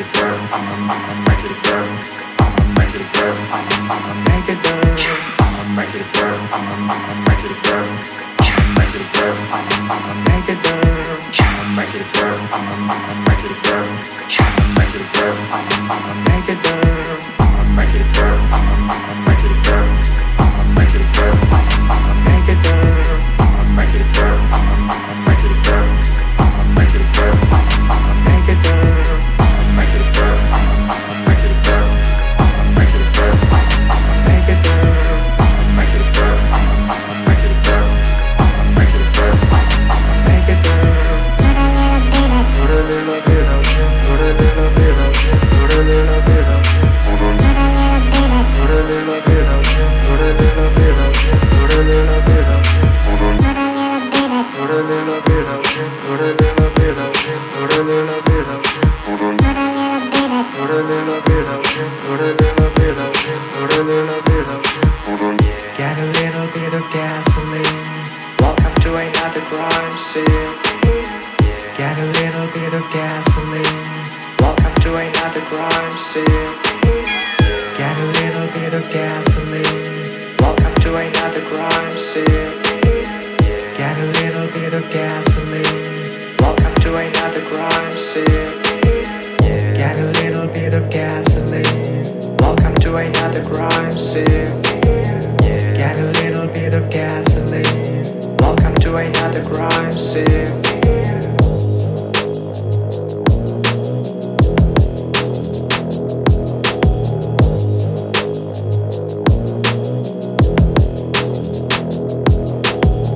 it burn. I'ma, I'ma make it burn. I'm a, I'm a make it burn. I'ma, I'ma make it burn. I'ma make it burn. I'ma, I'ma make it burn. I'ma make it burn. I'ma, I'ma make it burn. I'ma make it burn. I'ma, I'ma make it burn. I'ma make it burn. I'ma, I'ma make it burn. bit of gasoline. Welcome to another crime scene. Get a little bit of gasoline. Welcome to another crime scene. Get a little bit of gasoline. Welcome to another crime scene. Get a little bit of gasoline. Welcome to another crime scene. Get a little bit of gasoline. Welcome to another crime scene.